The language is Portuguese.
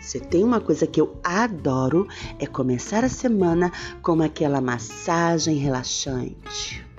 Se tem uma coisa que eu adoro é começar a semana com aquela massagem relaxante.